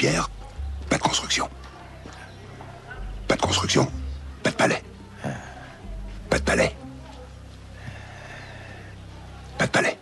pierre, pas de construction. Pas de construction, pas de palais. Pas de palais. Pas de palais.